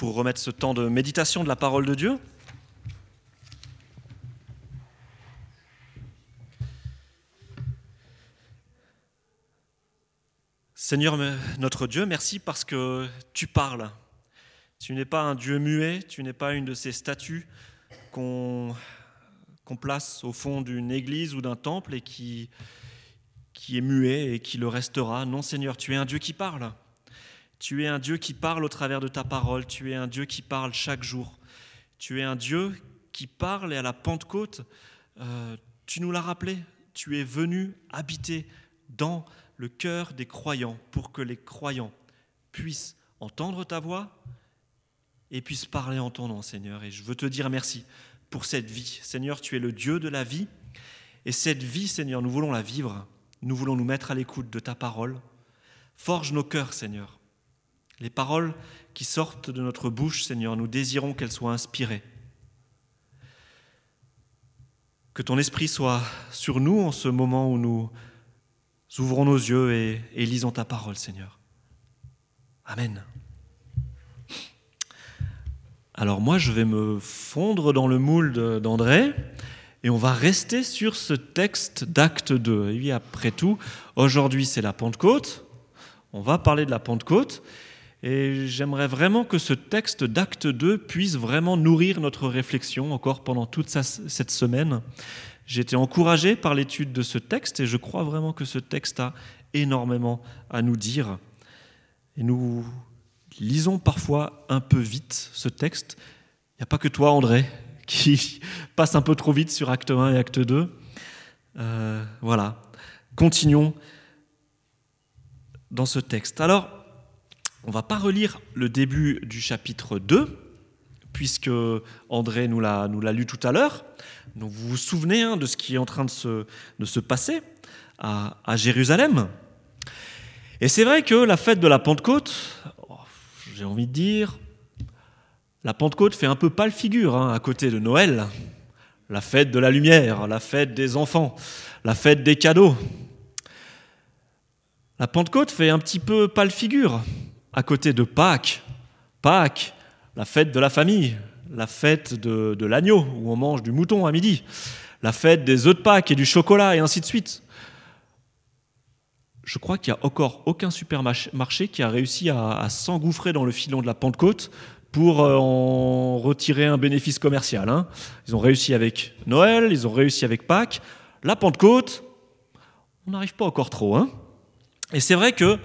pour remettre ce temps de méditation de la parole de Dieu. Seigneur notre Dieu, merci parce que tu parles. Tu n'es pas un Dieu muet, tu n'es pas une de ces statues qu'on place au fond d'une église ou d'un temple et qui, qui est muet et qui le restera. Non Seigneur, tu es un Dieu qui parle. Tu es un Dieu qui parle au travers de ta parole, tu es un Dieu qui parle chaque jour. Tu es un Dieu qui parle et à la Pentecôte, euh, tu nous l'as rappelé, tu es venu habiter dans le cœur des croyants pour que les croyants puissent entendre ta voix et puissent parler en ton nom, Seigneur. Et je veux te dire merci pour cette vie. Seigneur, tu es le Dieu de la vie. Et cette vie, Seigneur, nous voulons la vivre. Nous voulons nous mettre à l'écoute de ta parole. Forge nos cœurs, Seigneur. Les paroles qui sortent de notre bouche, Seigneur, nous désirons qu'elles soient inspirées. Que ton esprit soit sur nous en ce moment où nous ouvrons nos yeux et, lisons ta parole, Seigneur. Amen. Alors moi, je vais me fondre dans le moule d'André et on va rester sur ce texte d'acte 2. Et oui, après tout, aujourd'hui c'est la Pentecôte. On va parler de la Pentecôte. Et j'aimerais vraiment que ce texte d'acte 2 puisse vraiment nourrir notre réflexion encore pendant toute cette semaine. J'ai été encouragé par l'étude de ce texte et je crois vraiment que ce texte a énormément à nous dire. Et nous lisons parfois un peu vite ce texte. Il n'y a pas que toi, André, qui passe un peu trop vite sur acte 1 et acte 2. Euh, voilà. Continuons dans ce texte. Alors, on va pas relire le début du chapitre 2, puisque André nous l'a, lu tout à l'heure. Donc vous vous souvenez hein, de ce qui est en train de se, de se passer à, Jérusalem. Et c'est vrai que la fête de la Pentecôte, oh, j'ai envie de dire, la Pentecôte fait un peu pâle figure hein, à côté de Noël, la fête de la lumière, la fête des enfants, la fête des cadeaux. La Pentecôte fait un petit peu pâle figure à côté de Pâques. Pâques, la fête de la famille, la fête de, l'agneau, où on mange du mouton à midi, la fête des œufs de Pâques et du chocolat, et ainsi de suite. Je crois qu'il n'y a encore aucun supermarché qui a réussi à, s'engouffrer dans le filon de la Pentecôte pour euh, en retirer un bénéfice commercial. Hein. Ils ont réussi avec Noël, ils ont réussi avec Pâques. La Pentecôte, on n'arrive pas encore trop. Hein. Et c'est vrai que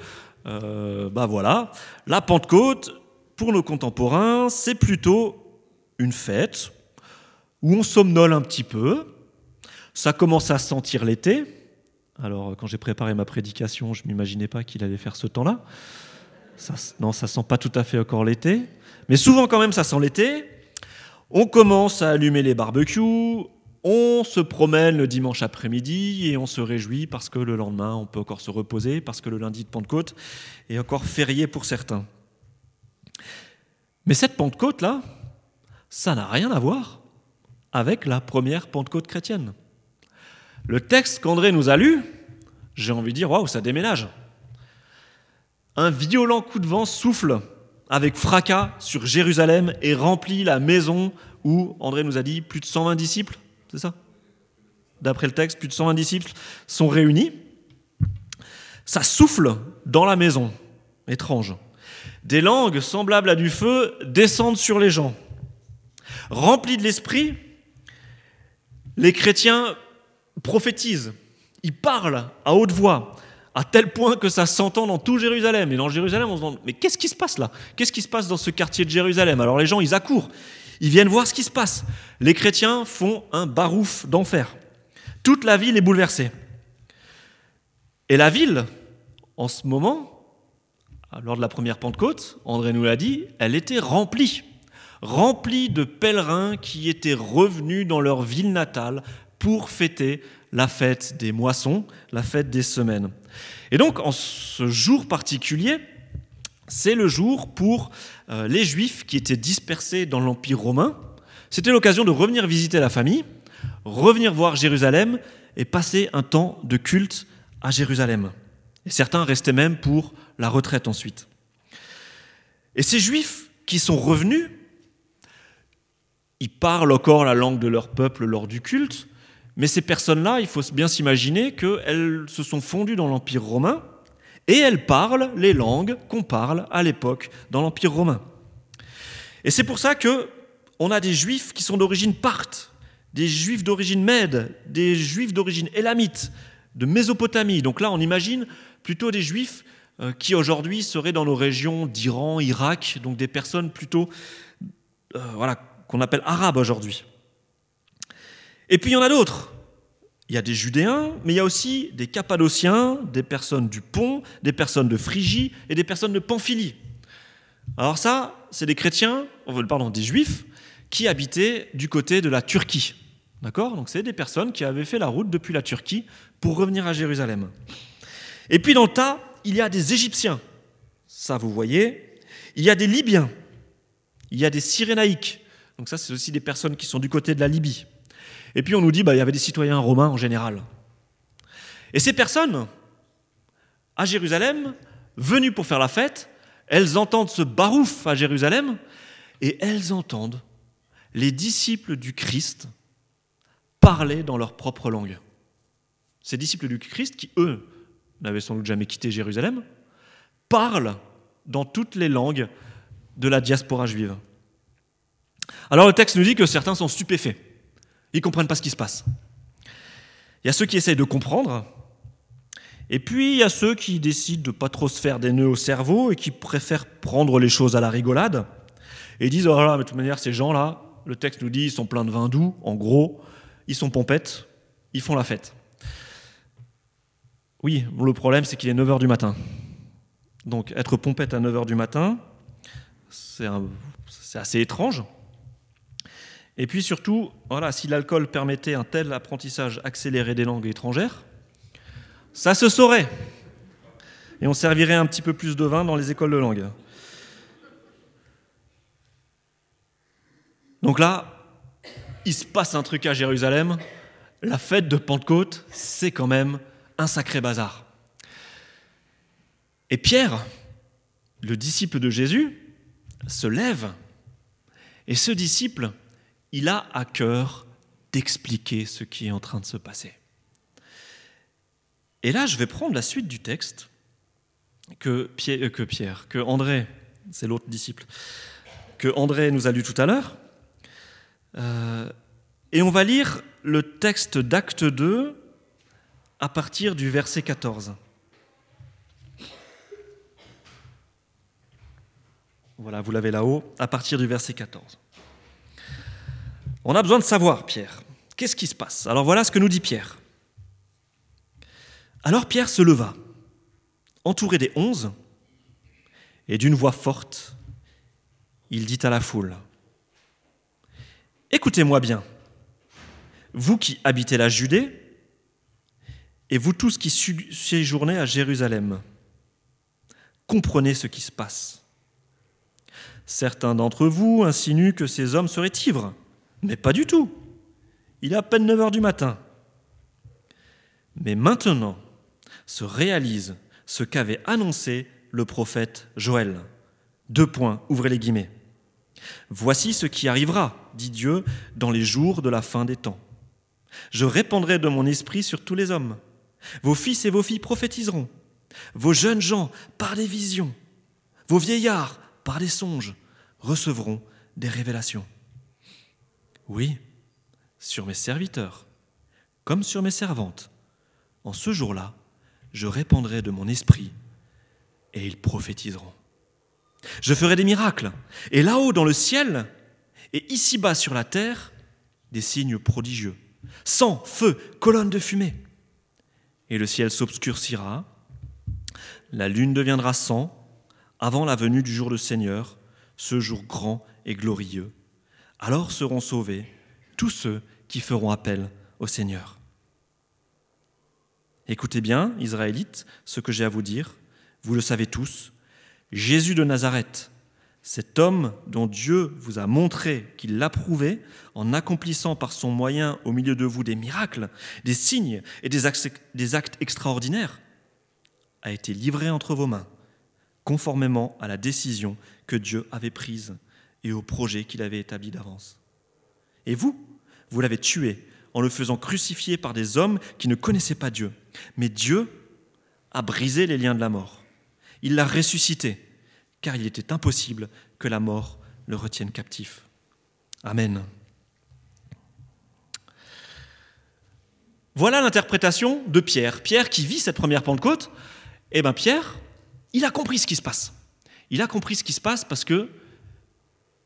euh, bah voilà, la Pentecôte, pour nos contemporains, c'est plutôt une fête où on somnole un petit peu. Ça commence à sentir l'été. Alors, quand j'ai préparé ma prédication, je ne m'imaginais pas qu'il allait faire ce temps-là. non, ça sent pas tout à fait encore l'été. Mais souvent, quand même, ça sent l'été. On commence à allumer les barbecues, on se promène le dimanche après-midi et on se réjouit parce que le lendemain, on peut encore se reposer, parce que le lundi de Pentecôte est encore férié pour certains. Mais cette Pentecôte-là, ça n'a rien à voir avec la première Pentecôte chrétienne. Le texte qu'André nous a lu, j'ai envie de dire, waouh, ça déménage. Un violent coup de vent souffle avec fracas sur Jérusalem et remplit la maison où, André nous a dit, plus de 120 disciples c'est ça? D'après le texte, plus de 120 disciples sont réunis. Ça souffle dans la maison. Étrange. Des langues semblables à du feu descendent sur les gens. Remplis de l'esprit, les chrétiens prophétisent. Ils parlent à haute voix, à tel point que ça s'entend dans tout Jérusalem. Et dans Jérusalem, on se demande, mais qu'est-ce qui se passe là? Qu'est-ce qui se passe dans ce quartier de Jérusalem? Alors les gens, ils accourent. Ils viennent voir ce qui se passe. Les chrétiens font un barouf d'enfer. Toute la ville est bouleversée. Et la ville, en ce moment, lors de la première Pentecôte, André nous l'a dit, elle était remplie. Remplie de pèlerins qui étaient revenus dans leur ville natale pour fêter la fête des moissons, la fête des semaines. Et donc, en ce jour particulier, c'est le jour pour euh, les Juifs qui étaient dispersés dans l'Empire romain. C'était l'occasion de revenir visiter la famille, revenir voir Jérusalem et passer un temps de culte à Jérusalem. Et certains restaient même pour la retraite ensuite. Et ces Juifs qui sont revenus. Ils parlent encore la langue de leur peuple lors du culte, mais ces personnes-là, il faut bien s'imaginer qu'elles se sont fondues dans l'Empire romain et elles parlent les langues qu'on parle à l'époque dans l'Empire romain. Et c'est pour ça que on a des juifs qui sont d'origine parthe, des juifs d'origine mède, des juifs d'origine élamite, de Mésopotamie. Donc là, on imagine plutôt des juifs euh, qui aujourd'hui seraient dans nos régions d'Iran, Irak, donc des personnes plutôt euh, voilà, qu'on appelle arabes aujourd'hui. Et puis il y en a d'autres. Il y a des Judéens, mais il y a aussi des Cappadociens, des personnes du Pont, des personnes de Phrygie et des personnes de Pamphylie. Alors ça, c'est des chrétiens, pardon, des juifs qui habitaient du côté de la Turquie. D'accord? Donc c'est des personnes qui avaient fait la route depuis la Turquie pour revenir à Jérusalem. Et puis dans le tas, il y a des Égyptiens. Ça, vous voyez. Il y a des Libyens. Il y a des Cyrénaïques. Donc ça, c'est aussi des personnes qui sont du côté de la Libye. Et puis on nous dit, bah, il y avait des citoyens romains en général. Et ces personnes, à Jérusalem, venues pour faire la fête, elles entendent ce barouf à Jérusalem, et elles entendent les disciples du Christ parler dans leur propre langue. Ces disciples du Christ, qui eux n'avaient sans doute jamais quitté Jérusalem, parlent dans toutes les langues de la diaspora juive. Alors le texte nous dit que certains sont stupéfaits. Ils ne comprennent pas ce qui se passe. Il y a ceux qui essayent de comprendre, et puis il y a ceux qui décident de ne pas trop se faire des nœuds au cerveau et qui préfèrent prendre les choses à la rigolade et disent Oh là, mais de toute manière, ces gens-là, le texte nous dit, ils sont pleins de vin doux, en gros, ils sont pompettes, ils font la fête. Oui, le problème, c'est qu'il est 9h du matin. Donc être pompette à 9h du matin, c'est assez étrange. Et puis surtout, voilà, si l'alcool permettait un tel apprentissage accéléré des langues étrangères, ça se saurait. Et on servirait un petit peu plus de vin dans les écoles de langue. Donc là, il se passe un truc à Jérusalem. La fête de Pentecôte, c'est quand même un sacré bazar. Et Pierre, le disciple de Jésus, se lève. Et ce disciple, il a à cœur d'expliquer ce qui est en train de se passer. Et là, je vais prendre la suite du texte que Pierre, euh, Pierre, que André, c'est l'autre disciple, que André nous a lu tout à l'heure. Euh, et on va lire le texte d'Acte 2 à partir du verset 14. Voilà, vous l'avez là-haut, à partir du verset 14. On a besoin de savoir, Pierre, qu'est-ce qui se passe? Alors voilà ce que nous dit Pierre. Alors Pierre se leva, entouré des onze, et d'une voix forte, il dit à la foule, Écoutez-moi bien, vous qui habitez la Judée, et vous tous qui séjournez à Jérusalem, comprenez ce qui se passe. Certains d'entre vous insinuent que ces hommes seraient ivres. Mais pas du tout. Il est à peine 9 heures du matin. Mais maintenant se réalise ce qu'avait annoncé le prophète Joël. Deux points, ouvrez les guillemets. Voici ce qui arrivera, dit Dieu, dans les jours de la fin des temps. Je répandrai de mon esprit sur tous les hommes. Vos fils et vos filles prophétiseront. Vos jeunes gens par des visions. Vos vieillards par des songes recevront des révélations. Oui, sur mes serviteurs, comme sur mes servantes. En ce jour-là, je répandrai de mon esprit et ils prophétiseront. Je ferai des miracles, et là-haut dans le ciel, et ici-bas sur la terre, des signes prodigieux. Sang, feu, colonne de fumée. Et le ciel s'obscurcira, la lune deviendra sang, avant la venue du jour du Seigneur, ce jour grand et glorieux. Alors seront sauvés tous ceux qui feront appel au Seigneur. Écoutez bien, Israélites, ce que j'ai à vous dire. Vous le savez tous. Jésus de Nazareth, cet homme dont Dieu vous a montré qu'il l'approuvait en accomplissant par son moyen au milieu de vous des miracles, des signes et des actes, extraordinaires, a été livré entre vos mains, conformément à la décision que Dieu avait prises et au projet qu'il avait établi d'avance. Et vous, vous l'avez tué en le faisant crucifier par des hommes qui ne connaissaient pas Dieu. Mais Dieu a brisé les liens de la mort. Il l'a ressuscité, car il était impossible que la mort le retienne captif. Amen. Voilà l'interprétation de Pierre. Pierre qui vit cette première Pentecôte, eh bien Pierre, il a compris ce qui se passe. Il a compris ce qui se passe parce que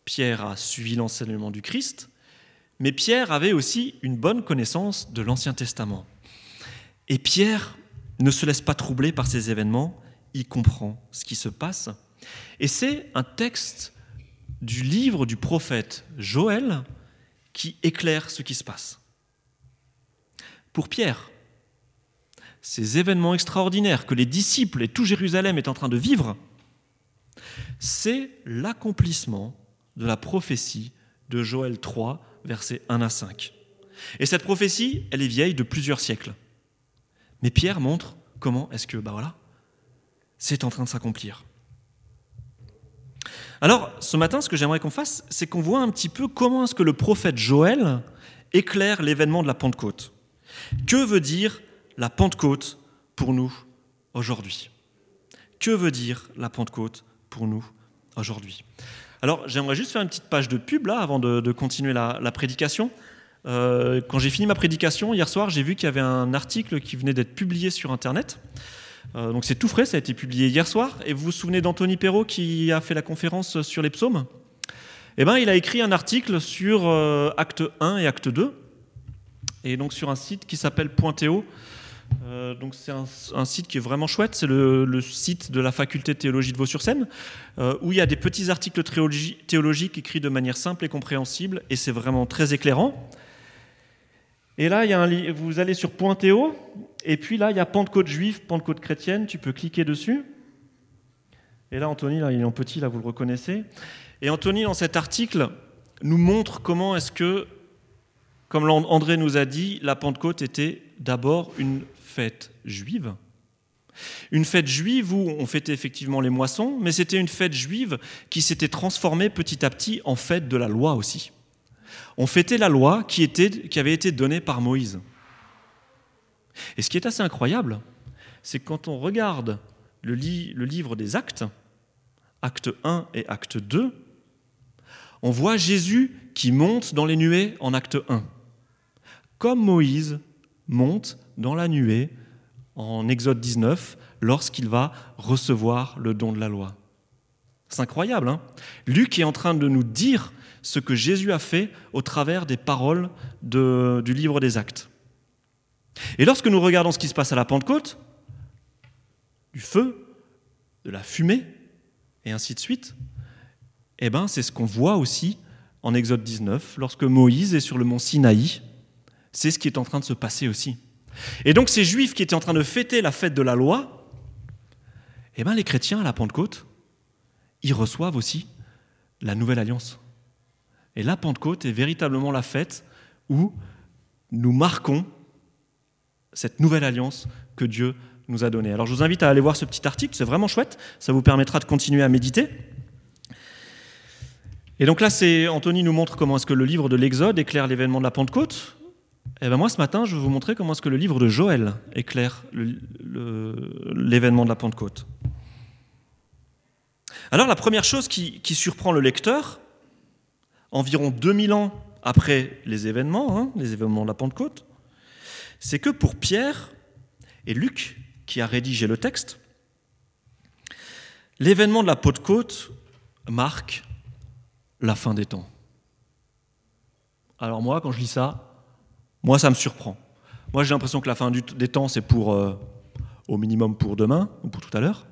Pierre a suivi l'enseignement du Christ, mais Pierre avait aussi une bonne connaissance de l'Ancien Testament. Et Pierre ne se laisse pas troubler par ces événements, il comprend ce qui se passe. Et c'est un texte du livre du prophète Joël qui éclaire ce qui se passe. Pour Pierre, ces événements extraordinaires que les disciples et tout Jérusalem est en train de vivre, c'est l'accomplissement de la prophétie de Joël 3, versets 1 à 5. Et cette prophétie, elle est vieille de plusieurs siècles. Mais Pierre montre comment est-ce que, bah voilà, c'est en train de s'accomplir. Alors, ce matin, ce que j'aimerais qu'on fasse, c'est qu'on voit un petit peu comment est-ce que le prophète Joël éclaire l'événement de la Pentecôte. Que veut dire la Pentecôte pour nous aujourd'hui? Que veut dire la Pentecôte pour nous aujourd'hui? Alors, j'aimerais juste faire une petite page de pub là avant de, continuer la, prédication. Euh, quand j'ai fini ma prédication hier soir, j'ai vu qu'il y avait un article qui venait d'être publié sur Internet. Euh, donc c'est tout frais, ça a été publié hier soir. Et vous vous souvenez d'Anthony Perrault qui a fait la conférence sur les psaumes? Eh bien, il a écrit un article sur euh, Acte 1 et Acte 2, et donc sur un site qui s'appelle Pointéo. Euh, donc c'est un, site qui est vraiment chouette, c'est le, site de la faculté de théologie de Vaux-sur-Seine, où il y a des petits articles théologiques écrits de manière simple et compréhensible, et c'est vraiment très éclairant. Et là, il y a un, vous allez sur Pointéo, et puis là, il y a Pentecôte juive, Pentecôte chrétienne, tu peux cliquer dessus. Et là, Anthony, là, il est en petit, là, vous le reconnaissez. Et Anthony, dans cet article, nous montre comment est-ce que, comme André nous a dit, la Pentecôte était d'abord une fête juive. Une fête juive où on fêtait effectivement les moissons, mais c'était une fête juive qui s'était transformée petit à petit en fête de la loi aussi. On fêtait la loi qui, était, qui avait été donnée par Moïse. Et ce qui est assez incroyable, c'est que quand on regarde le, livre des actes, acte 1 et acte 2, on voit Jésus qui monte dans les nuées en acte 1, comme Moïse monte dans la nuée en Exode 19 lorsqu'il va recevoir le don de la loi. C'est incroyable. Hein Luc est en train de nous dire ce que Jésus a fait au travers des paroles du livre des actes. Et lorsque nous regardons ce qui se passe à la Pentecôte, du feu, de la fumée, et ainsi de suite, eh ben, c'est ce qu'on voit aussi en Exode 19, lorsque Moïse est sur le mont Sinaï. C'est ce qui est en train de se passer aussi. Et donc ces juifs qui étaient en train de fêter la fête de la loi, eh ben, les chrétiens à la Pentecôte, ils reçoivent aussi la nouvelle alliance. Et la Pentecôte est véritablement la fête où nous marquons cette nouvelle alliance que Dieu nous a donnée. Alors je vous invite à aller voir ce petit article, c'est vraiment chouette, ça vous permettra de continuer à méditer. Et donc là, c'est Anthony nous montre comment est-ce que le livre de l'Exode éclaire l'événement de la Pentecôte. Et bien moi, ce matin, je vais vous montrer comment est-ce que le livre de Joël éclaire l'événement de la Pentecôte. Alors la première chose qui, surprend le lecteur, environ 2000 ans après les événements, hein, les événements de la Pentecôte, c'est que pour Pierre et Luc, qui a rédigé le texte, l'événement de la Pentecôte marque la fin des temps. Alors moi, quand je lis ça, moi, ça me surprend. Moi, j'ai l'impression que la fin des temps, c'est pour, euh, au minimum pour demain ou pour tout à l'heure.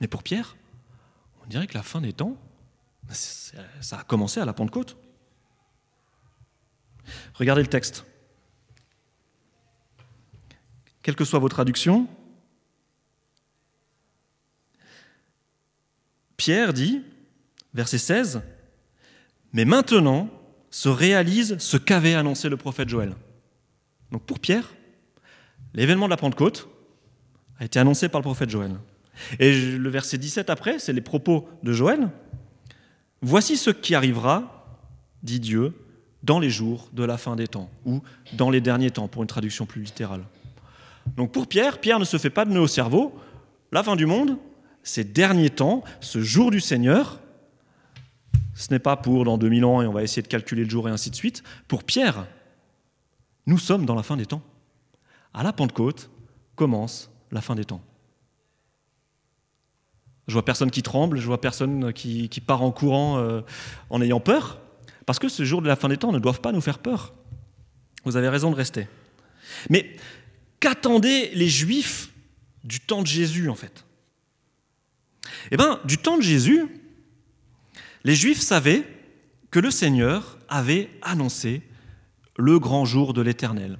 Mais pour Pierre, on dirait que la fin des temps, ça a commencé à la Pentecôte. Regardez le texte quelle que soit vos traductions. Pierre dit, verset 16, Mais maintenant se réalise ce qu'avait annoncé le prophète Joël. Donc pour Pierre, l'événement de la Pentecôte a été annoncé par le prophète Joël. Et le verset 17 après, c'est les propos de Joël. Voici ce qui arrivera, dit Dieu, dans les jours de la fin des temps, ou dans les derniers temps, pour une traduction plus littérale. Donc pour Pierre, Pierre ne se fait pas de nœud au cerveau. La fin du monde, ces derniers temps, ce jour du Seigneur, ce n'est pas pour dans 2000 ans et on va essayer de calculer le jour et ainsi de suite. Pour Pierre, nous sommes dans la fin des temps. À la Pentecôte commence la fin des temps. Je vois personne qui tremble, je vois personne qui, part en courant euh, en ayant peur, parce que ce jour de la fin des temps ne doivent pas nous faire peur. Vous avez raison de rester. Mais qu'attendaient les Juifs du temps de Jésus, en fait Eh bien, du temps de Jésus, les Juifs savaient que le Seigneur avait annoncé le grand jour de l'Éternel.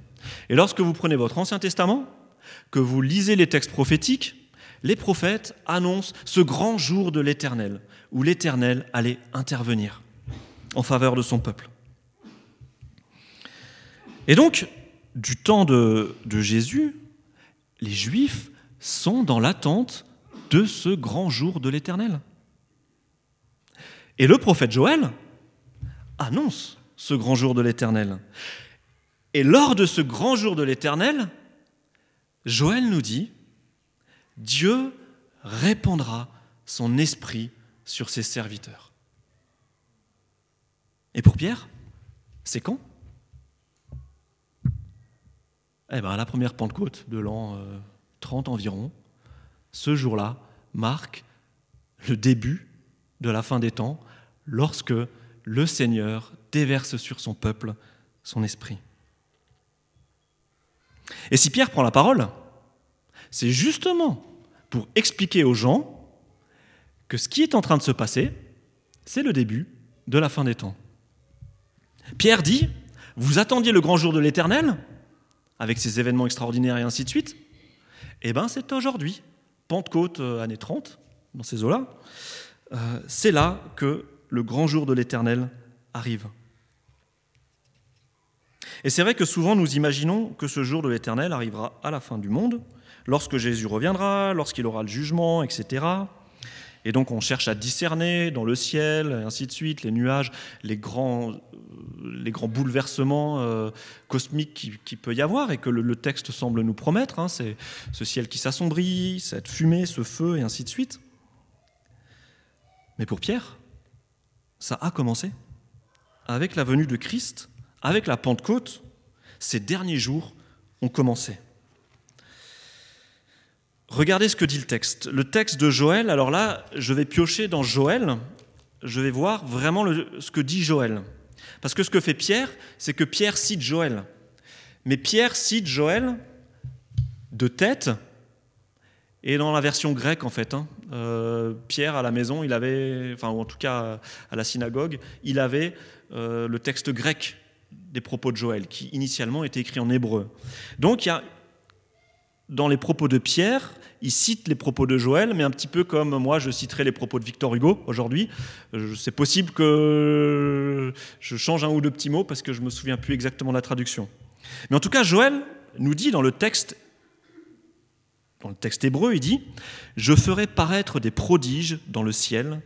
Et lorsque vous prenez votre Ancien Testament, que vous lisez les textes prophétiques, les prophètes annoncent ce grand jour de l'Éternel, où l'Éternel allait intervenir en faveur de son peuple. Et donc, du temps de, Jésus, les Juifs sont dans l'attente de ce grand jour de l'Éternel. Et le prophète Joël annonce ce grand jour de l'Éternel. Et lors de ce grand jour de l'Éternel, Joël nous dit, Dieu répandra son esprit sur ses serviteurs. Et pour Pierre, c'est quand? Eh bien, à la première Pentecôte de l'an 30 euh, environ, ce jour-là marque le début de la fin des temps, lorsque le Seigneur déverse sur son peuple son esprit. Et si Pierre prend la parole, c'est justement pour expliquer aux gens que ce qui est en train de se passer, c'est le début de la fin des temps. Pierre dit, vous attendiez le grand jour de l'Éternel, avec ses événements extraordinaires et ainsi de suite, eh bien c'est aujourd'hui, Pentecôte, euh, année 30, dans ces eaux-là, euh, c'est là que le grand jour de l'Éternel arrive. Et c'est vrai que souvent nous imaginons que ce jour de l'Éternel arrivera à la fin du monde, lorsque Jésus reviendra, lorsqu'il aura le jugement, etc. Et donc on cherche à discerner dans le ciel, ainsi de suite, les nuages, les grands, euh, bouleversements euh, cosmiques qui, qui, peut y avoir et que le, texte semble nous promettre. Hein, c'est ce ciel qui s'assombrit, cette fumée, ce feu, et ainsi de suite. Mais pour Pierre, ça a commencé. Avec la venue de Christ, avec la Pentecôte, ces derniers jours ont commencé. Regardez ce que dit le texte. Le texte de Joël, alors là, je vais piocher dans Joël, je vais voir vraiment ce que dit Joël. Parce que ce que fait Pierre, c'est que Pierre cite Joël. Mais Pierre cite Joël de tête, et dans la version grecque en fait. Hein. Euh, Pierre à la maison, il avait, enfin ou en tout cas à la synagogue, il avait euh, le texte grec des propos de Joël, qui initialement était écrit en hébreu. Donc il y a dans les propos de Pierre, il cite les propos de Joël, mais un petit peu comme moi je citerai les propos de Victor Hugo aujourd'hui. Euh, c'est possible que je change un ou deux petits mots parce que je me souviens plus exactement de la traduction. Mais en tout cas, Joël nous dit dans le texte, hébreu, il dit Je ferai paraître des prodiges dans le ciel,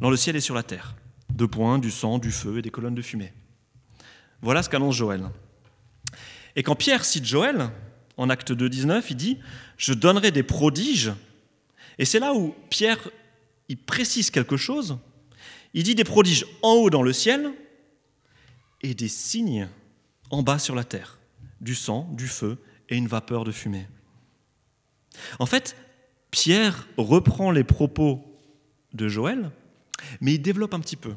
dans le ciel et sur la terre, de points, du sang, du feu et des colonnes de fumée. Voilà ce qu'annonce Joël. Et quand Pierre cite Joël, en acte 2, 19, il dit Je donnerai des prodiges. Et c'est là où Pierre il précise quelque chose. Il dit des prodiges en haut dans le ciel et des signes en bas sur la terre du sang, du feu et une vapeur de fumée. En fait, Pierre reprend les propos de Joël, mais il développe un petit peu.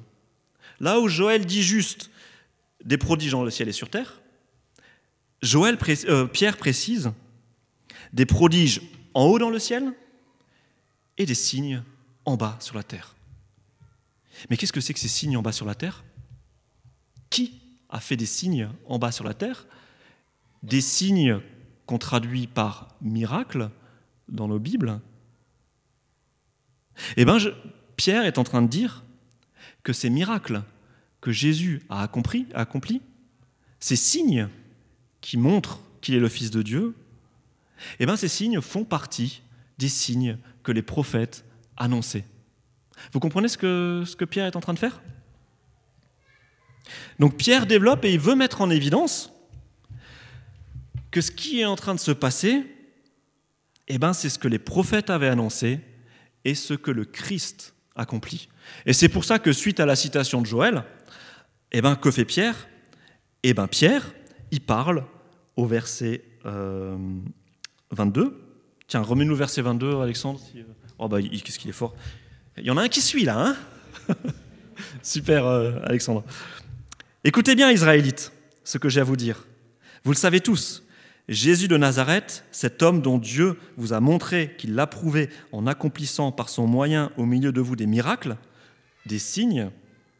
Là où Joël dit juste des prodiges dans le ciel et sur terre, Joël, euh, Pierre précise des prodiges en haut dans le ciel et des signes en bas sur la terre. Mais qu'est-ce que c'est que ces signes en bas sur la terre? Qui a fait des signes en bas sur la terre? Des signes qu'on traduit par miracle dans nos Bibles? Eh bien, Pierre est en train de dire que ces miracles que Jésus a accomplis, accompli, ces signes qui montrent qu'il est le Fils de Dieu, eh bien, ces signes font partie des signes que les prophètes annonçaient. Vous comprenez ce que, ce que Pierre est en train de faire? Donc Pierre développe et il veut mettre en évidence que ce qui est en train de se passer, eh ben, c'est ce que les prophètes avaient annoncé et ce que le Christ accomplit. Et c'est pour ça que suite à la citation de Joël, eh ben, que fait Pierre? Eh ben, Pierre, il parle au verset 22. Euh, Tiens, remets-nous verset 22, Alexandre. Euh, oh, bah, qu'est-ce qu'il est fort. Il y en a un qui suit là, hein Super, euh, Alexandre. Écoutez bien, Israélites, ce que j'ai à vous dire. Vous le savez tous, Jésus de Nazareth, cet homme dont Dieu vous a montré qu'il l'approuvait en accomplissant par son moyen au milieu de vous des miracles, des signes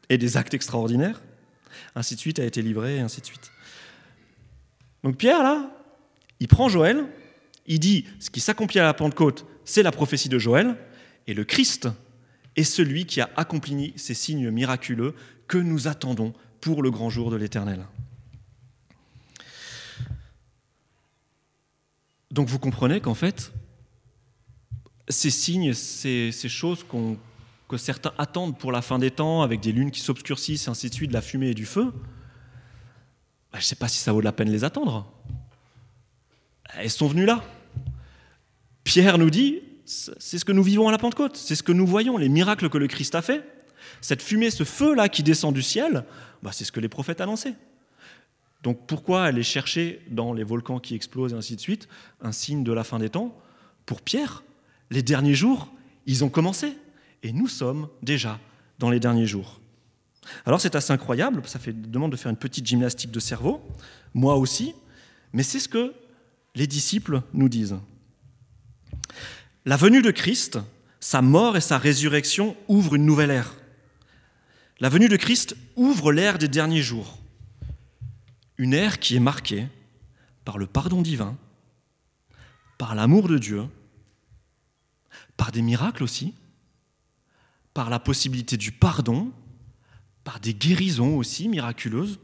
et des actes extraordinaires, ainsi de suite, a été livré, ainsi de suite. Donc Pierre, là, il prend Joël, il dit, ce qui s'accomplit à la Pentecôte, c'est la prophétie de Joël, et le Christ est celui qui a accompli ces signes miraculeux que nous attendons pour le grand jour de l'Éternel. Donc vous comprenez qu'en fait, ces signes, ces, choses que certains attendent pour la fin des temps, avec des lunes qui s'obscurcissent, ainsi de suite, de la fumée et du feu, je ne sais pas si ça vaut la peine de les attendre. Elles sont venues là. Pierre nous dit, c'est ce que nous vivons à la Pentecôte, c'est ce que nous voyons, les miracles que le Christ a fait. Cette fumée, ce feu-là qui descend du ciel, bah, c'est ce que les prophètes annonçaient. Donc pourquoi aller chercher dans les volcans qui explosent et ainsi de suite un signe de la fin des temps? Pour Pierre, les derniers jours, ils ont commencé. Et nous sommes déjà dans les derniers jours. Alors c'est assez incroyable, ça fait demande de faire une petite gymnastique de cerveau, moi aussi, mais c'est ce que les disciples nous disent. La venue de Christ, sa mort et sa résurrection ouvrent une nouvelle ère. La venue de Christ ouvre l'ère des derniers jours. Une ère qui est marquée par le pardon divin, par l'amour de Dieu, par des miracles aussi, par la possibilité du pardon, par des guérisons aussi miraculeuses.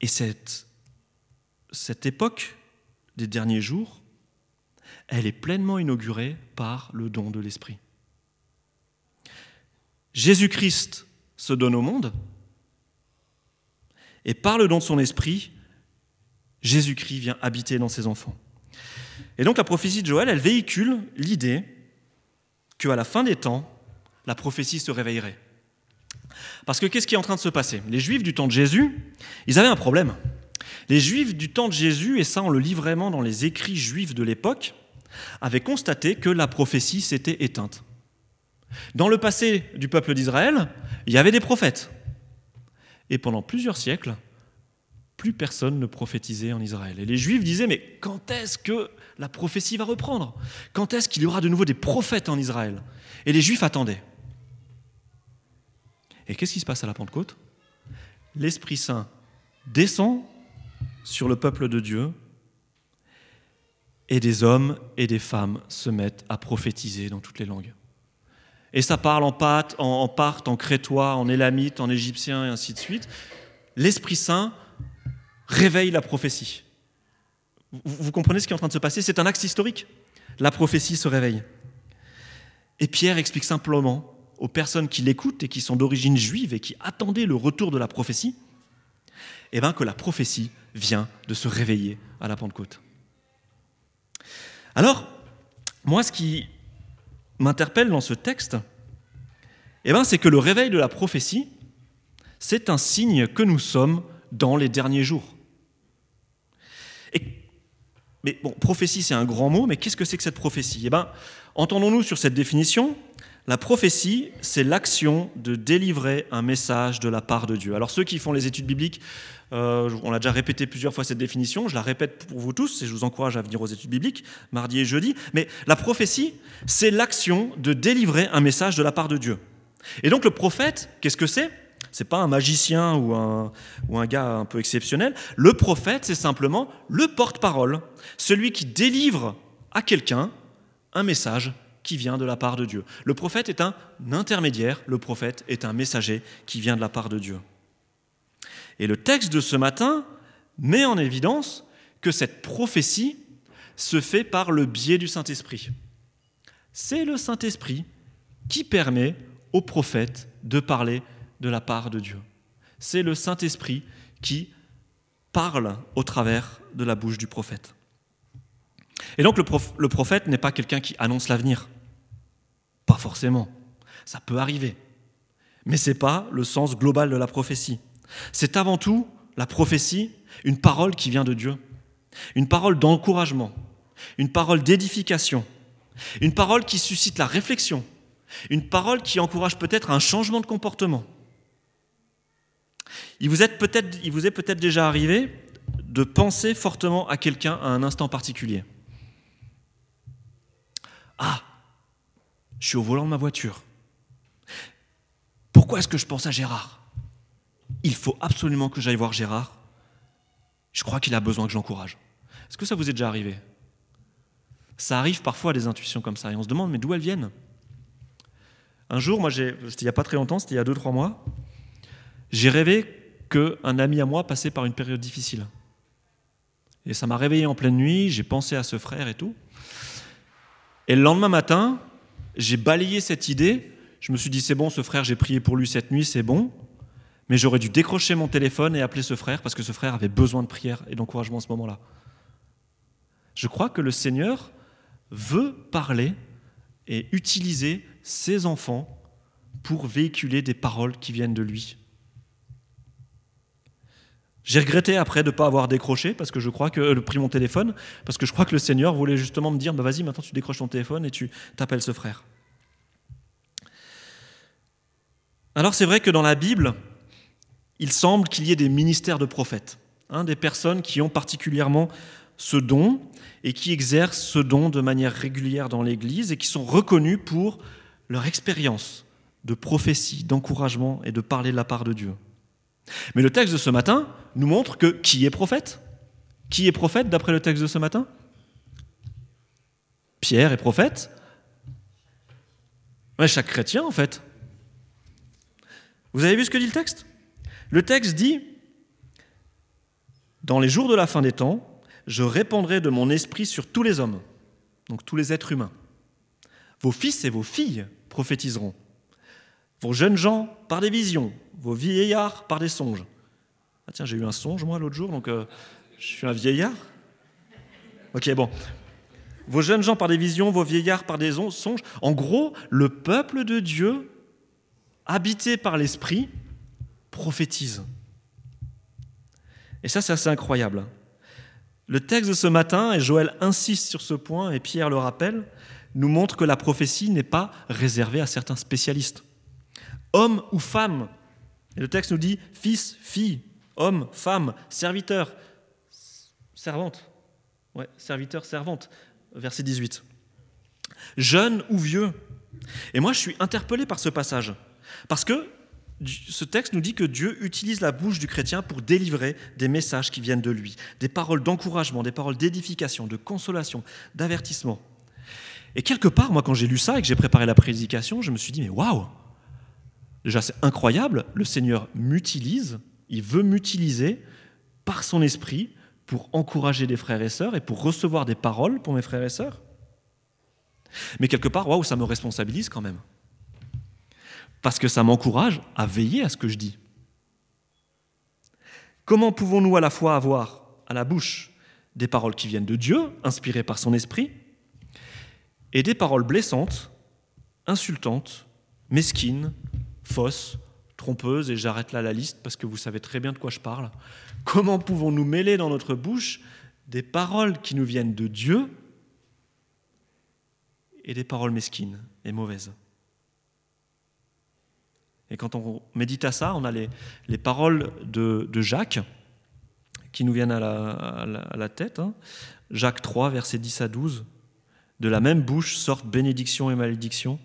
Et cette, époque des derniers jours, elle est pleinement inaugurée par le don de l'Esprit. Jésus-Christ se donne au monde, et par le don de son esprit, Jésus-Christ vient habiter dans ses enfants. Et donc la prophétie de Joël, elle véhicule l'idée qu'à la fin des temps, la prophétie se réveillerait. Parce que qu'est-ce qui est en train de se passer? Les Juifs du temps de Jésus, ils avaient un problème. Les Juifs du temps de Jésus, et ça on le lit vraiment dans les écrits juifs de l'époque, avaient constaté que la prophétie s'était éteinte. Dans le passé du peuple d'Israël, il y avait des prophètes. Et pendant plusieurs siècles, plus personne ne prophétisait en Israël. Et les Juifs disaient, mais quand est-ce que la prophétie va reprendre? Quand est-ce qu'il y aura de nouveau des prophètes en Israël? Et les Juifs attendaient. Et qu'est-ce qui se passe à la Pentecôte? L'Esprit Saint descend sur le peuple de Dieu et des hommes et des femmes se mettent à prophétiser dans toutes les langues. Et ça parle en pâte, en, part, en crétois, en élamite, en égyptien et ainsi de suite. L'Esprit Saint réveille la prophétie. Vous, comprenez ce qui est en train de se passer? C'est un axe historique. La prophétie se réveille. Et Pierre explique simplement aux personnes qui l'écoutent et qui sont d'origine juive et qui attendaient le retour de la prophétie, eh ben, que la prophétie vient de se réveiller à la Pentecôte. Alors, moi, ce qui m'interpelle dans ce texte, eh ben, c'est que le réveil de la prophétie, c'est un signe que nous sommes dans les derniers jours. Et, mais bon, prophétie, c'est un grand mot, mais qu'est-ce que c'est que cette prophétie? Eh bien, entendons-nous sur cette définition. La prophétie, c'est l'action de délivrer un message de la part de Dieu. Alors ceux qui font les études bibliques, euh, on a déjà répété plusieurs fois cette définition, je la répète pour vous tous et je vous encourage à venir aux études bibliques, mardi et jeudi, mais la prophétie, c'est l'action de délivrer un message de la part de Dieu. Et donc le prophète, qu'est-ce que c'est? C'est pas un magicien ou un, ou un gars un peu exceptionnel. Le prophète, c'est simplement le porte-parole, celui qui délivre à quelqu'un un message qui vient de la part de Dieu. Le prophète est un intermédiaire, le prophète est un messager qui vient de la part de Dieu. Et le texte de ce matin met en évidence que cette prophétie, se fait par le biais du Saint-Esprit. C'est le Saint-Esprit qui permet aux prophètes de parler de la part de Dieu. C'est le Saint-Esprit qui parle au travers de la bouche du prophète. Et donc le, prophète n'est pas quelqu'un qui annonce l'avenir. Pas forcément. Ça peut arriver. Mais ce n'est pas le sens global de la prophétie. C'est avant tout la prophétie, une parole qui vient de Dieu. Une parole d'encouragement, une parole d'édification, une parole qui suscite la réflexion, une parole qui encourage peut-être un changement de comportement. Il vous, est peut-être, il vous est peut-être déjà arrivé de penser fortement à quelqu'un à un instant particulier. Ah, je suis au volant de ma voiture. Pourquoi est-ce que je pense à Gérard? Il faut absolument que j'aille voir Gérard. Je crois qu'il a besoin que j'encourage. Est-ce que ça vous est déjà arrivé? Ça arrive parfois des intuitions comme ça et on se demande mais d'où elles viennent? Un jour, moi, c'était il n'y a pas très longtemps, c'était il y a 2-3 mois, j'ai rêvé qu'un ami à moi passait par une période difficile. Et ça m'a réveillé en pleine nuit, j'ai pensé à ce frère et tout. Et le lendemain matin, j'ai balayé cette idée. Je me suis dit, c'est bon, ce frère, j'ai prié pour lui cette nuit, c'est bon. Mais j'aurais dû décrocher mon téléphone et appeler ce frère parce que ce frère avait besoin de prière et d'encouragement à ce moment-là. Je crois que le Seigneur veut parler et utiliser ses enfants pour véhiculer des paroles qui viennent de lui. J'ai regretté après de ne pas avoir décroché parce que je crois que euh, pris mon téléphone parce que je crois que le Seigneur voulait justement me dire bah vas-y maintenant tu décroches ton téléphone et tu t'appelles ce frère. Alors c'est vrai que dans la Bible, il semble qu'il y ait des ministères de prophètes, hein, des personnes qui ont particulièrement ce don et qui exercent ce don de manière régulière dans l'Église et qui sont reconnus pour leur expérience de prophétie, d'encouragement et de parler de la part de Dieu. Mais le texte de ce matin nous montre que qui est prophète? Qui est prophète d'après le texte de ce matin? Pierre est prophète Chaque chrétien en fait. Vous avez vu ce que dit le texte? Le texte dit, dans les jours de la fin des temps, je répandrai de mon esprit sur tous les hommes, donc tous les êtres humains. Vos fils et vos filles prophétiseront. Vos jeunes gens par des visions, vos vieillards par des songes. Ah tiens, j'ai eu un songe moi l'autre jour, donc euh, je suis un vieillard. Ok, bon. Vos jeunes gens par des visions, vos vieillards par des songes. En gros, le peuple de Dieu, habité par l'Esprit, prophétise. Et ça, c'est assez incroyable. Le texte de ce matin, et Joël insiste sur ce point, et Pierre le rappelle, nous montre que la prophétie n'est pas réservée à certains spécialistes. Hommes ou femmes et le texte nous dit fils, fille, homme, femme, serviteur, servante. Ouais, serviteur, servante. Verset 18. Jeune ou vieux. Et moi, je suis interpellé par ce passage. Parce que ce texte nous dit que Dieu utilise la bouche du chrétien pour délivrer des messages qui viennent de lui, des paroles d'encouragement, des paroles d'édification, de consolation, d'avertissement. Et quelque part, moi, quand j'ai lu ça et que j'ai préparé la prédication, je me suis dit, mais waouh, Déjà, c'est incroyable, le Seigneur m'utilise, il veut m'utiliser par son esprit pour encourager des frères et sœurs et pour recevoir des paroles pour mes frères et sœurs. Mais quelque part, waouh, ça me responsabilise quand même. Parce que ça m'encourage à veiller à ce que je dis. Comment pouvons-nous à la fois avoir à la bouche des paroles qui viennent de Dieu, inspirées par son esprit, et des paroles blessantes, insultantes, mesquines, fausse, trompeuse, et j'arrête là la liste parce que vous savez très bien de quoi je parle. Comment pouvons-nous mêler dans notre bouche des paroles qui nous viennent de Dieu et des paroles mesquines et mauvaises? Et quand on médite à ça, on a les, les paroles de, Jacques qui nous viennent à la, tête. Hein. Jacques 3, versets 10 à 12. De la même bouche sortent bénédiction et malédiction.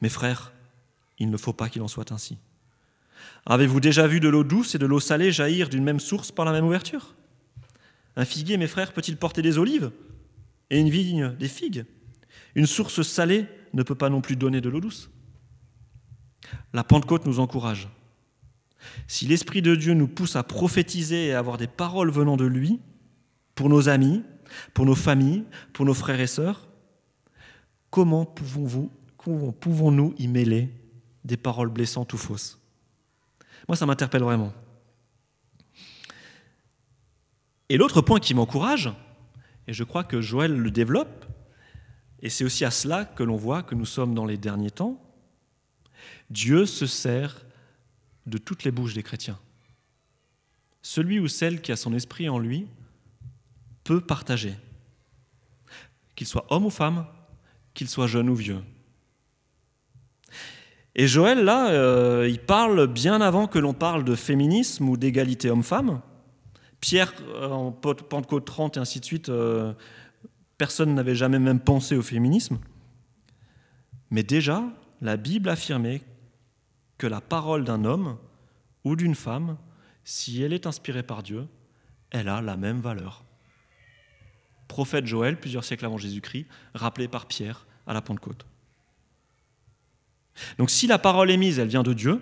Mes frères, il ne faut pas qu'il en soit ainsi. Avez-vous déjà vu de l'eau douce et de l'eau salée jaillir d'une même source par la même ouverture? Un figuier, mes frères, peut-il porter des olives? Et une vigne des figues? Une source salée ne peut pas non plus donner de l'eau douce? La Pentecôte nous encourage. Si l'Esprit de Dieu nous pousse à prophétiser et à avoir des paroles venant de lui, pour nos amis, pour nos familles, pour nos frères et sœurs, comment pouvons-nous y mêler? Des paroles blessantes ou fausses Moi, ça m'interpelle vraiment. Et l'autre point qui m'encourage, et je crois que Joël le développe, et c'est aussi à cela que l'on voit que nous sommes dans les derniers temps, Dieu se sert de toutes les bouches des chrétiens. Celui ou celle qui a son esprit en lui peut partager, qu'il soit homme ou femme, qu'il soit jeune ou vieux. Et Joël, là, euh, il parle bien avant que l'on parle de féminisme ou d'égalité homme-femme. Pierre, euh, en Pentecôte 30 et ainsi de suite, euh, personne n'avait jamais même pensé au féminisme. Mais déjà, la Bible affirmait que la parole d'un homme ou d'une femme, si elle est inspirée par Dieu, elle a la même valeur. Prophète Joël, plusieurs siècles avant Jésus-Christ, rappelé par Pierre à la Pentecôte. Donc si la parole est mise, elle vient de Dieu,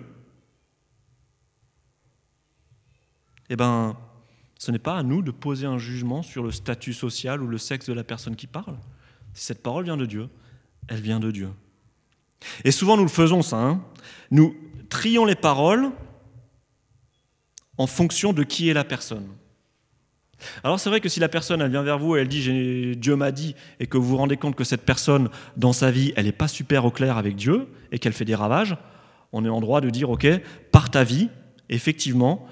eh bien, ce n'est pas à nous de poser un jugement sur le statut social ou le sexe de la personne qui parle. Si cette parole vient de Dieu, elle vient de Dieu. Et souvent nous le faisons ça. Hein. nous trions les paroles en fonction de qui est la personne. Alors c'est vrai que si la personne elle vient vers vous et elle dit Dieu m'a dit et que vous vous rendez compte que cette personne dans sa vie elle n'est pas super au clair avec Dieu et qu'elle fait des ravages, on est en droit de dire ok par ta vie effectivement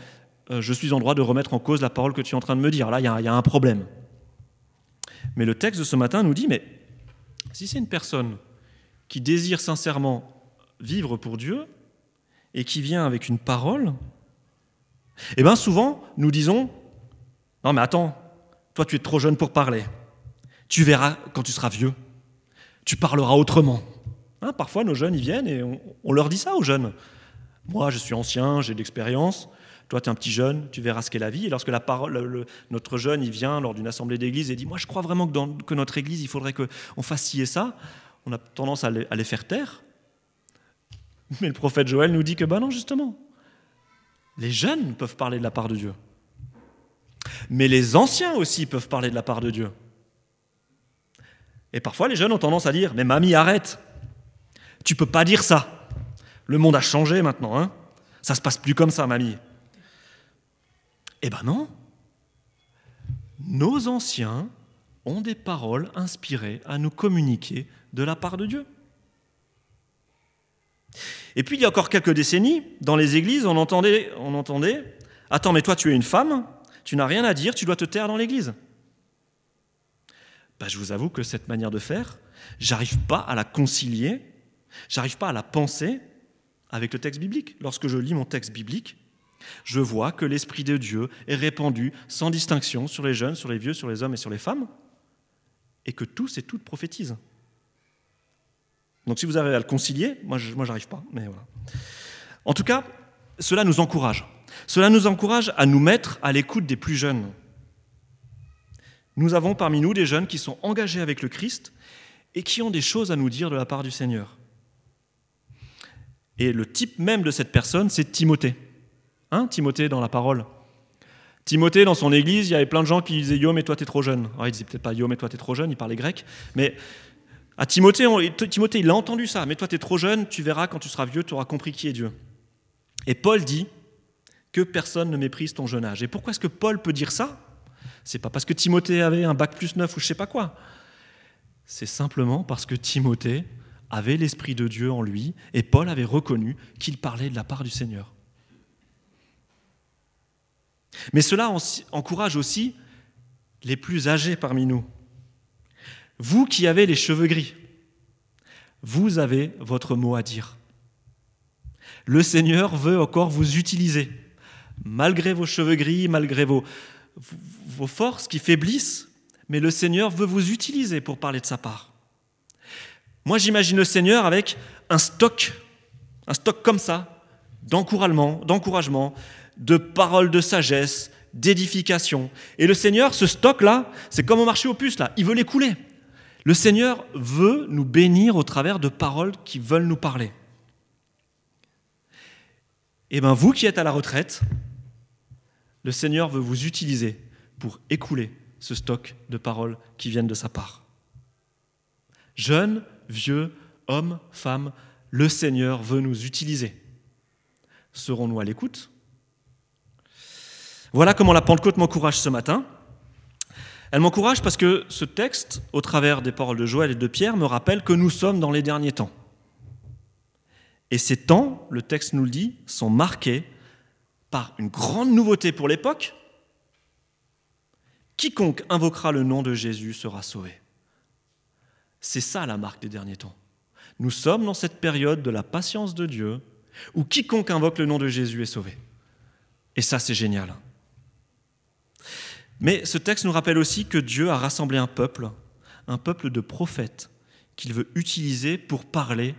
euh, je suis en droit de remettre en cause la parole que tu es en train de me dire. Là, il y, a un problème. Mais le texte de ce matin nous dit, mais si c'est une personne qui désire sincèrement vivre pour Dieu et qui vient avec une parole, eh bien souvent, nous disons, non mais attends, toi tu es trop jeune pour parler. Tu verras quand tu seras vieux. Tu parleras autrement. Hein, parfois, nos jeunes, ils viennent et on, leur dit ça aux jeunes. Moi, je suis ancien, j'ai de l'expérience. Toi, tu es un petit jeune, tu verras ce qu'est la vie. Et lorsque la parole, notre jeune, il vient lors d'une assemblée d'église et dit Moi, je crois vraiment que dans que notre église, il faudrait qu'on fasse ci et ça, on a tendance à les, faire taire. Mais le prophète Joël nous dit que, ben non, justement, les jeunes peuvent parler de la part de Dieu. Mais les anciens aussi peuvent parler de la part de Dieu. Et parfois, les jeunes ont tendance à dire Mais mamie, arrête Tu peux pas dire ça. Le monde a changé maintenant. Hein ça se passe plus comme ça, mamie. Eh ben non. Nos anciens ont des paroles inspirées à nous communiquer de la part de Dieu. Et puis il y a encore quelques décennies, dans les églises, on entendait, on entendait Attends, mais toi tu es une femme, tu n'as rien à dire, tu dois te taire dans l'église. Ben, je vous avoue que cette manière de faire, j'arrive pas à la concilier, j'arrive pas à la penser avec le texte biblique. Lorsque je lis mon texte biblique, je vois que l'Esprit de Dieu est répandu sans distinction sur les jeunes, sur les vieux, sur les hommes et sur les femmes, et que tous et toutes prophétisent. Donc si vous arrivez à le concilier, moi je moi, j'arrive pas, mais voilà. En tout cas, cela nous encourage. Cela nous encourage à nous mettre à l'écoute des plus jeunes. Nous avons parmi nous des jeunes qui sont engagés avec le Christ et qui ont des choses à nous dire de la part du Seigneur. Et le type même de cette personne, c'est Timothée. Hein, Timothée dans la parole. Timothée, dans son église, il y avait plein de gens qui disaient Yo, mais toi, t'es trop jeune. Alors, il disait peut-être pas Yo, mais toi, t'es trop jeune, il parlait grec. Mais à Timothée, Timothée, il a entendu ça. Mais toi, t'es trop jeune, tu verras quand tu seras vieux, tu auras compris qui est Dieu. Et Paul dit que personne ne méprise ton jeune âge. Et pourquoi est-ce que Paul peut dire ça? C'est pas parce que Timothée avait un bac plus neuf ou je sais pas quoi. C'est simplement parce que Timothée avait l'Esprit de Dieu en lui et Paul avait reconnu qu'il parlait de la part du Seigneur. Mais cela encourage aussi les plus âgés parmi nous. Vous qui avez les cheveux gris, vous avez votre mot à dire. Le Seigneur veut encore vous utiliser, malgré vos cheveux gris, malgré vos, forces qui faiblissent, mais le Seigneur veut vous utiliser pour parler de sa part. Moi, j'imagine le Seigneur avec un stock, un stock comme ça, d'encouragement, d'encouragement, de paroles de sagesse, d'édification. Et le Seigneur, ce stock-là, c'est comme au marché aux puces, là, il veut l'écouler. Le Seigneur veut nous bénir au travers de paroles qui veulent nous parler. Eh bien vous qui êtes à la retraite, le Seigneur veut vous utiliser pour écouler ce stock de paroles qui viennent de sa part. Jeunes, vieux, hommes, femmes, le Seigneur veut nous utiliser. Serons-nous à l'écoute? Voilà comment la Pentecôte m'encourage ce matin. Elle m'encourage parce que ce texte, au travers des paroles de Joël et de Pierre, me rappelle que nous sommes dans les derniers temps. Et ces temps, le texte nous le dit, sont marqués par une grande nouveauté pour l'époque. Quiconque invoquera le nom de Jésus sera sauvé. C'est ça la marque des derniers temps. Nous sommes dans cette période de la patience de Dieu où quiconque invoque le nom de Jésus est sauvé. Et ça, c'est génial. Mais ce texte nous rappelle aussi que Dieu a rassemblé un peuple, un peuple de prophètes, qu'il veut utiliser pour parler,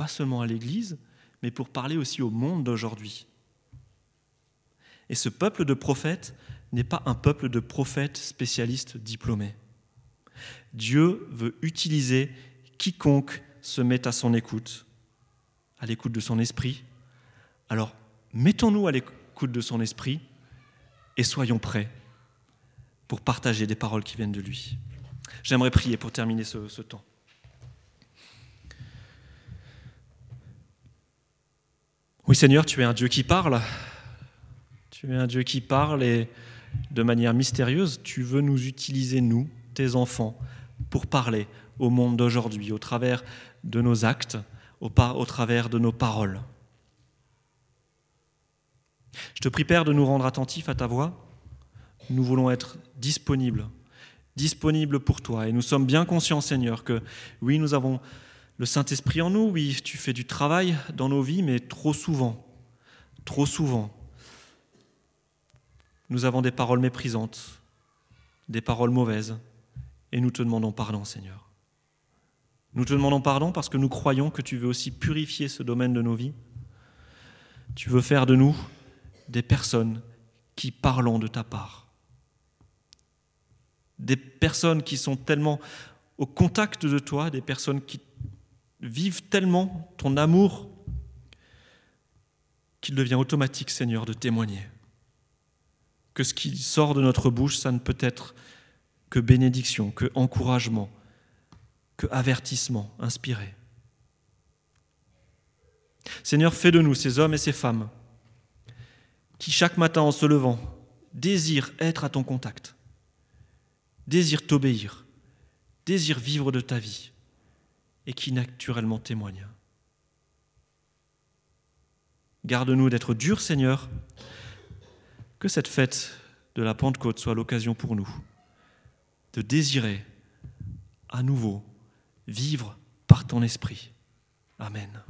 pas seulement à l'Église, mais pour parler aussi au monde d'aujourd'hui. Et ce peuple de prophètes n'est pas un peuple de prophètes spécialistes diplômés. Dieu veut utiliser quiconque se met à son écoute, à l'écoute de son esprit. Alors, mettons-nous à l'écoute de son esprit et soyons prêts pour partager des paroles qui viennent de lui. J'aimerais prier pour terminer ce, ce temps. Oui Seigneur, tu es un Dieu qui parle. Tu es un Dieu qui parle et de manière mystérieuse, tu veux nous utiliser, nous, tes enfants, pour parler au monde d'aujourd'hui, au travers de nos actes, au, travers de nos paroles. Je te prie, Père, de nous rendre attentifs à ta voix. Nous voulons être disponibles, disponibles pour toi. Et nous sommes bien conscients, Seigneur, que oui, nous avons le Saint-Esprit en nous, oui, tu fais du travail dans nos vies, mais trop souvent, trop souvent, nous avons des paroles méprisantes, des paroles mauvaises, et nous te demandons pardon, Seigneur. Nous te demandons pardon parce que nous croyons que tu veux aussi purifier ce domaine de nos vies. Tu veux faire de nous des personnes qui parlons de ta part. Des personnes qui sont tellement au contact de toi, des personnes qui vivent tellement ton amour qu'il devient automatique, Seigneur, de témoigner. Que ce qui sort de notre bouche, ça ne peut être que bénédiction, que encouragement, que avertissement inspiré. Seigneur, fais de nous ces hommes et ces femmes qui, chaque matin en se levant, désirent être à ton contact, désirent t'obéir, désirent vivre de ta vie et qui naturellement témoignent. Garde-nous d'être durs, Seigneur, que cette fête de la Pentecôte soit l'occasion pour nous de désirer à nouveau vivre par ton esprit. Amen.